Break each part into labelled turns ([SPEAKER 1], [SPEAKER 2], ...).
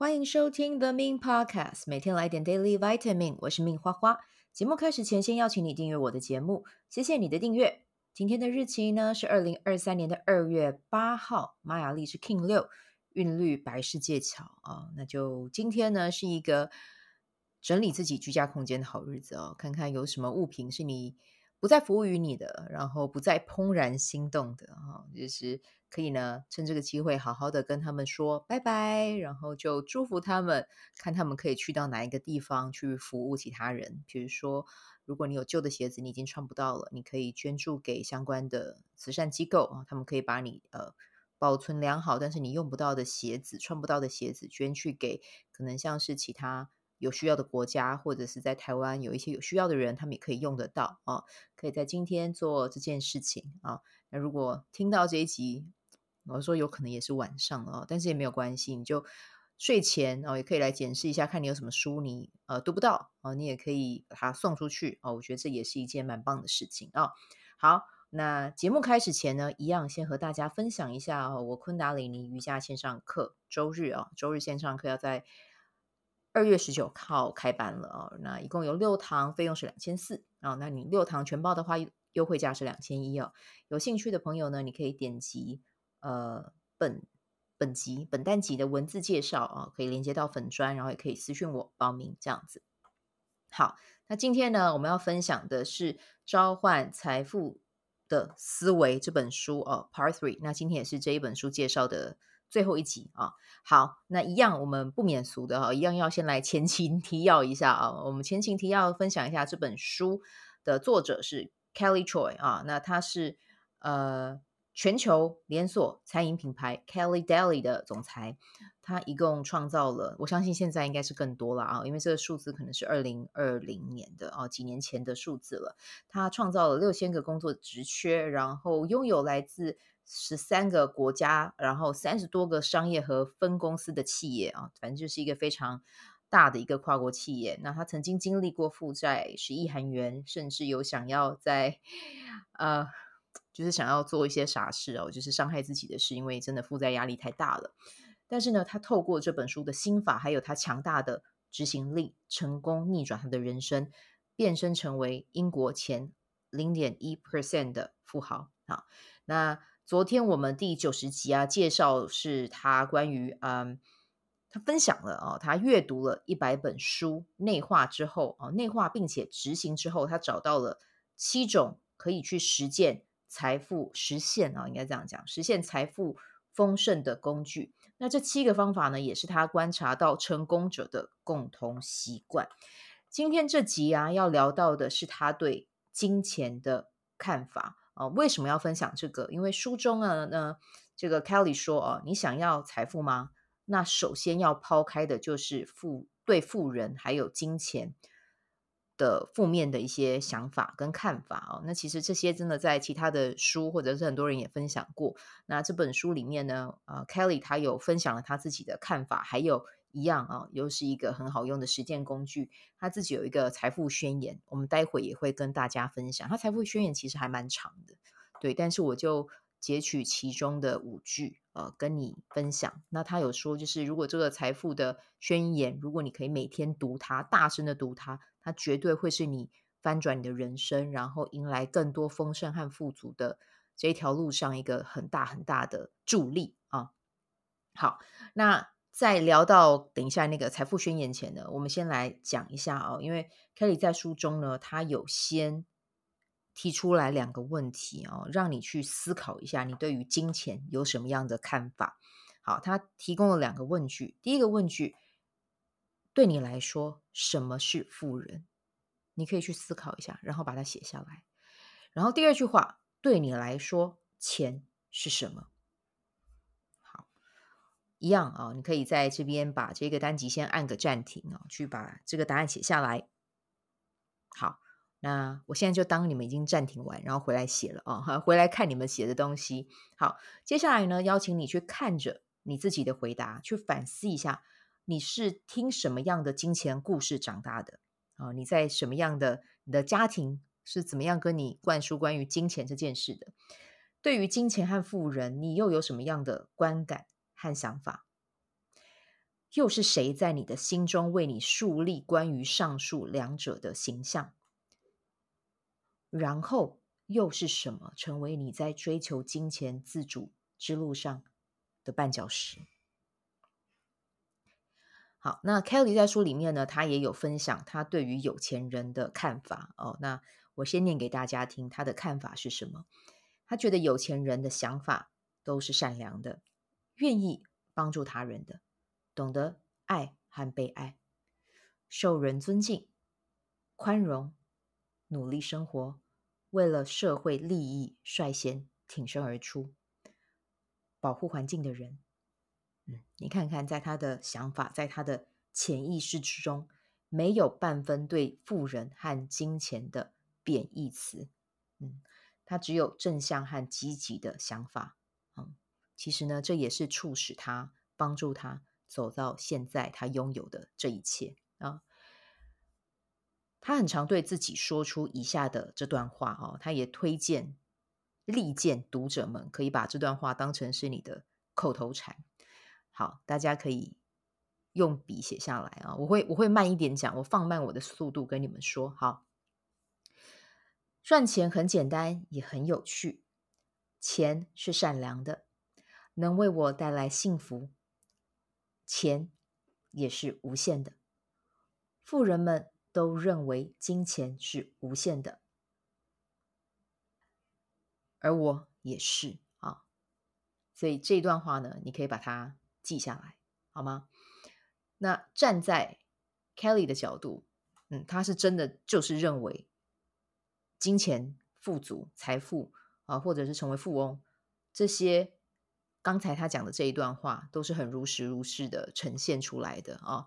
[SPEAKER 1] 欢迎收听 The Min Podcast，每天来点 Daily Vitamin。我是 Min 花花。节目开始前，先邀请你订阅我的节目，谢谢你的订阅。今天的日期呢是二零二三年的二月八号，玛雅历是 King 六，韵律白世界桥啊、那就今天呢是一个整理自己居家空间的好日子哦，看看有什么物品是你不再服务于你的，然后不再怦然心动的哈、就是。可以呢，趁这个机会好好的跟他们说拜拜，然后就祝福他们，看他们可以去到哪一个地方去服务其他人。比如说，如果你有旧的鞋子，你已经穿不到了，你可以捐助给相关的慈善机构啊，他们可以把你呃保存良好，但是你用不到的鞋子、穿不到的鞋子捐去给可能像是其他有需要的国家，或者是在台湾有一些有需要的人，他们也可以用得到啊，可以在今天做这件事情啊。那如果听到这一集，我说有可能也是晚上哦，但是也没有关系，你就睡前哦，也可以来检视一下，看你有什么书你呃读不到哦，你也可以把它送出去哦。我觉得这也是一件蛮棒的事情啊、好，那节目开始前呢，一样先和大家分享一下哦，我昆达里尼瑜伽线上课周日啊、哦，周日线上课要在二月十九号开班了哦。那一共有六堂，费用是两千四啊。那你六堂全包的话，优惠价是两千一哦。有兴趣的朋友呢，你可以点击。呃，本本集本单集的文字介绍啊，可以连接到粉专，然后也可以私讯我报名这样子。好，那今天呢，我们要分享的是《召唤财富的思维》这本书哦，Part Three。那今天也是这一本书介绍的最后一集啊。好，那一样我们不免俗的哈，一样要先来前情提要一下啊。我们前情提要分享一下这本书的作者是 Kelly Choi 啊，那他是呃。全球连锁餐饮品牌 Kelly Deli 的总裁，他一共创造了，我相信现在应该是更多了啊，因为这个数字可能是二零二零年的啊，几年前的数字了。他创造了六千个工作职缺，然后拥有来自十三个国家，然后三十多个商业和分公司的企业啊，反正就是一个非常大的一个跨国企业。那他曾经经历过负债十亿韩元，甚至有想要在呃。就是想要做一些傻事哦，就是伤害自己的事，因为真的负债压力太大了。但是呢，他透过这本书的心法，还有他强大的执行力，成功逆转他的人生，变身成为英国前零点一 percent 的富豪。好，那昨天我们第九十集啊，介绍是他关于嗯，他分享了啊，他阅读了一百本书，内化之后啊，内化并且执行之后，他找到了七种可以去实践。财富实现啊，应该这样讲，实现财富丰盛的工具。那这七个方法呢，也是他观察到成功者的共同习惯。今天这集啊，要聊到的是他对金钱的看法啊。为什么要分享这个？因为书中呢，呢这个 Kelly 说啊，你想要财富吗？那首先要抛开的就是富对富人还有金钱。的负面的一些想法跟看法哦，那其实这些真的在其他的书或者是很多人也分享过。那这本书里面呢，呃，Kelly 他有分享了他自己的看法，还有一样啊，又是一个很好用的实践工具。他自己有一个财富宣言，我们待会也会跟大家分享。他财富宣言其实还蛮长的，对，但是我就截取其中的五句，呃，跟你分享。那他有说，就是如果这个财富的宣言，如果你可以每天读它，大声的读它。它绝对会是你翻转你的人生，然后迎来更多丰盛和富足的这一条路上一个很大很大的助力啊！好，那在聊到等一下那个财富宣言前呢，我们先来讲一下哦，因为 Kelly 在书中呢，他有先提出来两个问题哦，让你去思考一下，你对于金钱有什么样的看法？好，他提供了两个问句，第一个问句。对你来说，什么是富人？你可以去思考一下，然后把它写下来。然后第二句话，对你来说，钱是什么？一样啊，你可以在这边把这个单集先按个暂停啊，去把这个答案写下来。好，那我现在就当你们已经暂停完，然后回来写了啊，回来看你们写的东西。好，接下来呢，邀请你去看着你自己的回答，去反思一下。你是听什么样的金钱故事长大的啊？你在什么样的你的家庭是怎么样跟你灌输关于金钱这件事的？对于金钱和富人，你又有什么样的观感和想法？又是谁在你的心中为你树立关于上述两者的形象？然后又是什么成为你在追求金钱自主之路上的绊脚石？好，那 Kelly 在书里面呢，他也有分享他对于有钱人的看法哦。那我先念给大家听，他的看法是什么？他觉得有钱人的想法都是善良的，愿意帮助他人的。懂得爱和被爱，受人尊敬，宽容，努力生活，为了社会利益率先挺身而出，保护环境的人。嗯，你看看，在他的想法，在他的潜意识之中，没有半分对富人和金钱的贬义词。嗯，他只有正向和积极的想法。其实呢，这也是促使他帮助他。走到现在，他拥有的这一切啊，他很常对自己说出以下的这段话哦，他也推荐、力荐读者们可以把这段话当成是你的口头禅。好，大家可以用笔写下来啊，我会我会慢一点讲，我放慢我的速度跟你们说。好，赚钱很简单，也很有趣，钱是善良的，能为我带来幸福。钱也是无限的，富人们都认为金钱是无限的，而我也是啊。所以这段话呢，你可以把它记下来，好吗？那站在 Kelly 的角度，嗯，他是真的就是认为金钱、富足、财富啊，或者是成为富翁这些。刚才他讲的这一段话都是很如实如是的呈现出来的啊，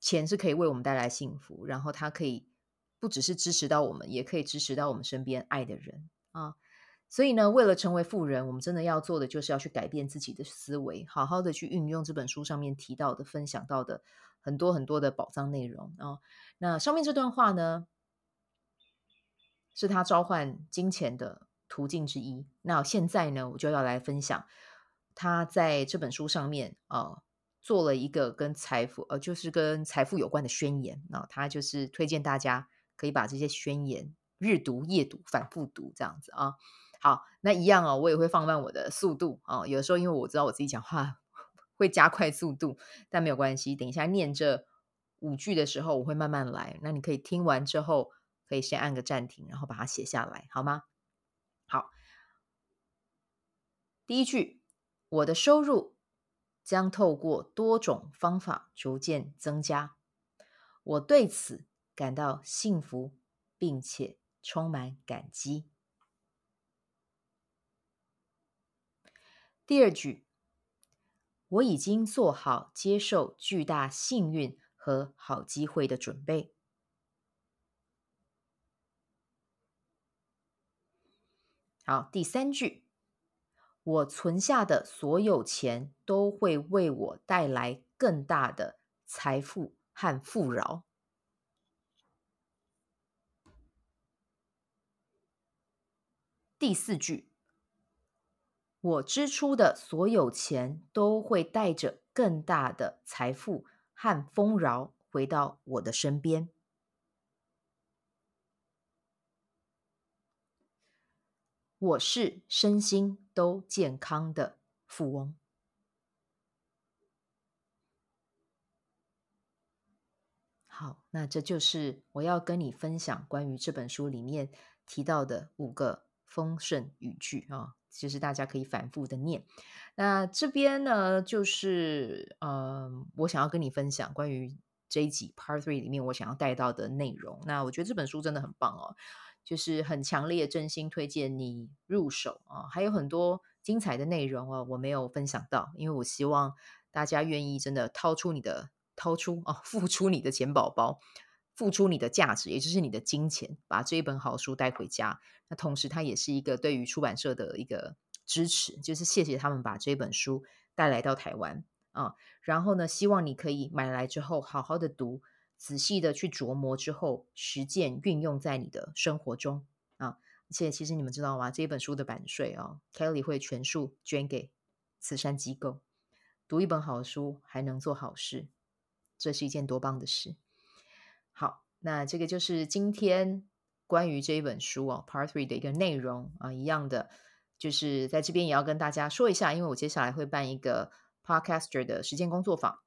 [SPEAKER 1] 钱是可以为我们带来幸福，然后它可以不只是支持到我们，也可以支持到我们身边爱的人啊。所以呢，为了成为富人，我们真的要做的就是要去改变自己的思维，好好的去运用这本书上面提到的、分享到的很多很多的宝藏内容啊。那上面这段话呢，是他召唤金钱的途径之一。那现在呢，我就要来分享。他在这本书上面啊、做了一个跟财富呃，就是跟财富有关的宣言啊、他就是推荐大家可以把这些宣言日读、夜读、反复读这样子啊。好，那一样哦，我也会放慢我的速度啊、有时候因为我知道我自己讲话会加快速度，但没有关系。等一下念这五句的时候，我会慢慢来。那你可以听完之后，可以先按个暂停，然后把它写下来，好吗？好，第一句。我的收入将透过多种方法逐渐增加，我对此感到幸福，并且充满感激。第二句，我已经做好接受巨大幸运和好机会的准备。好，第三句。我存下的所有钱都会为我带来更大的财富和富饶。第四句，我支出的所有钱都会带着更大的财富和丰饶回到我的身边。我是身心都健康的富翁。好，那这就是我要跟你分享关于这本书里面提到的五个丰盛语句啊，其实大家可以反复的念。那这边呢，就是嗯、我想要跟你分享关于这一集 Part Three 里面我想要带到的内容。那我觉得这本书真的很棒哦。就是很强烈，真心推荐你入手啊！还有很多精彩的内容啊，我没有分享到，因为我希望大家愿意真的掏出你的掏出啊，付出你的钱宝宝，付出你的价值，也就是你的金钱，把这一本好书带回家。那同时，它也是一个对于出版社的一个支持，就是谢谢他们把这本书带来到台湾啊。然后呢，希望你可以买来之后好好的读。仔细的去琢磨之后，实践运用在你的生活中啊！而且，其实你们知道吗？这本书的版税啊，Kelly 会全数捐给慈善机构。读一本好书，还能做好事，这是一件多棒的事。好，那这个就是今天关于这一本书哦，Part Three 的一个内容啊，一样的，就是在这边也要跟大家说一下，因为我接下来会办一个 Podcaster 的实践工作坊，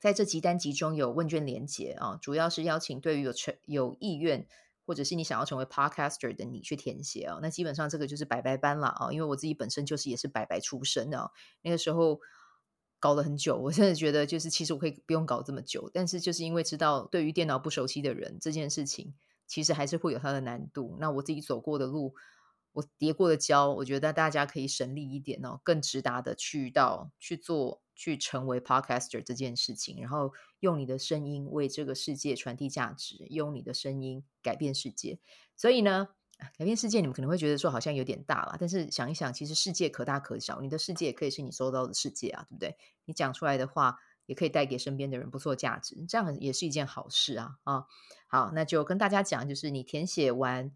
[SPEAKER 1] 在这集单集中有问卷连接啊，主要是邀请对于有成有意愿或者是你想要成为 Podcaster 的你去填写啊，那基本上这个就是白白班了啊，因为我自己本身就是也是白白出身的，那个时候。搞了很久，我真的觉得就是其实我可以不用搞这么久，但是就是因为知道对于电脑不熟悉的人这件事情，其实还是会有它的难度。那我自己走过的路，我跌过的跤，我觉得大家可以省力一点哦，更直达的去到去做，去成为 Podcaster 这件事情，然后用你的声音为这个世界传递价值，用你的声音改变世界。所以呢。改变世界，你们可能会觉得说好像有点大了，但是想一想，其实世界可大可小，你的世界也可以是你收到的世界啊，对不对？你讲出来的话也可以带给身边的人不错价值，这样也是一件好事啊啊！好，那就跟大家讲，就是你填写完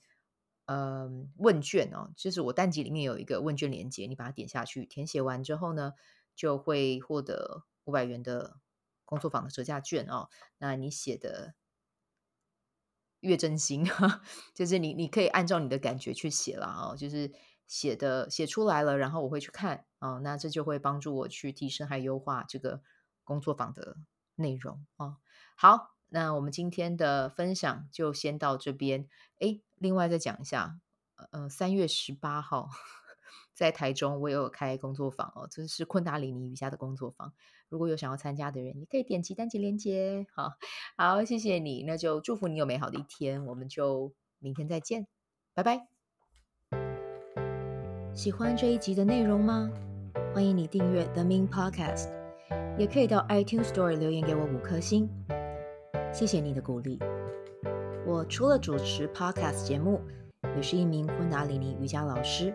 [SPEAKER 1] 嗯、问卷哦，就是我单集里面有一个问卷连接，你把它点下去，填写完之后呢，就会获得五百元的工作坊的折价券哦。那你写的。越真心，就是你，你可以按照你的感觉去写了啊，就是写的写出来了，然后我会去看啊，那这就会帮助我去提升还优化这个工作坊的内容啊。好，那我们今天的分享就先到这边。诶，另外再讲一下，呃，三月十八号。在台中，我也有开工作坊哦，这是昆达里尼瑜伽的工作坊。如果有想要参加的人，你可以点击单集链接。好，好，谢谢你，那就祝福你有美好的一天。我们就明天再见，拜拜。喜欢这一集的内容吗？欢迎你订阅 The Min Podcast，也可以到 iTunes Store 留言给我五颗星。谢谢你的鼓励。我除了主持 Podcast 节目，也是一名昆达里尼瑜伽老师。